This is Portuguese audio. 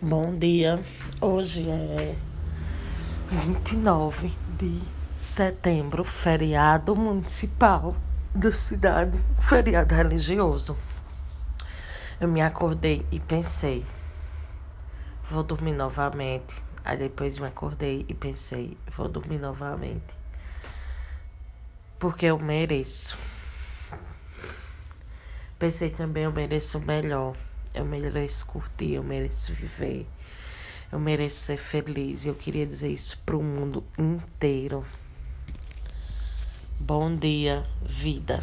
Bom dia. Hoje é 29 de setembro, feriado municipal da cidade, feriado religioso. Eu me acordei e pensei, vou dormir novamente. Aí depois me acordei e pensei, vou dormir novamente. Porque eu mereço. Pensei também, eu mereço melhor. Eu mereço curtir, eu mereço viver. Eu mereço ser feliz. Eu queria dizer isso pro mundo inteiro. Bom dia, vida.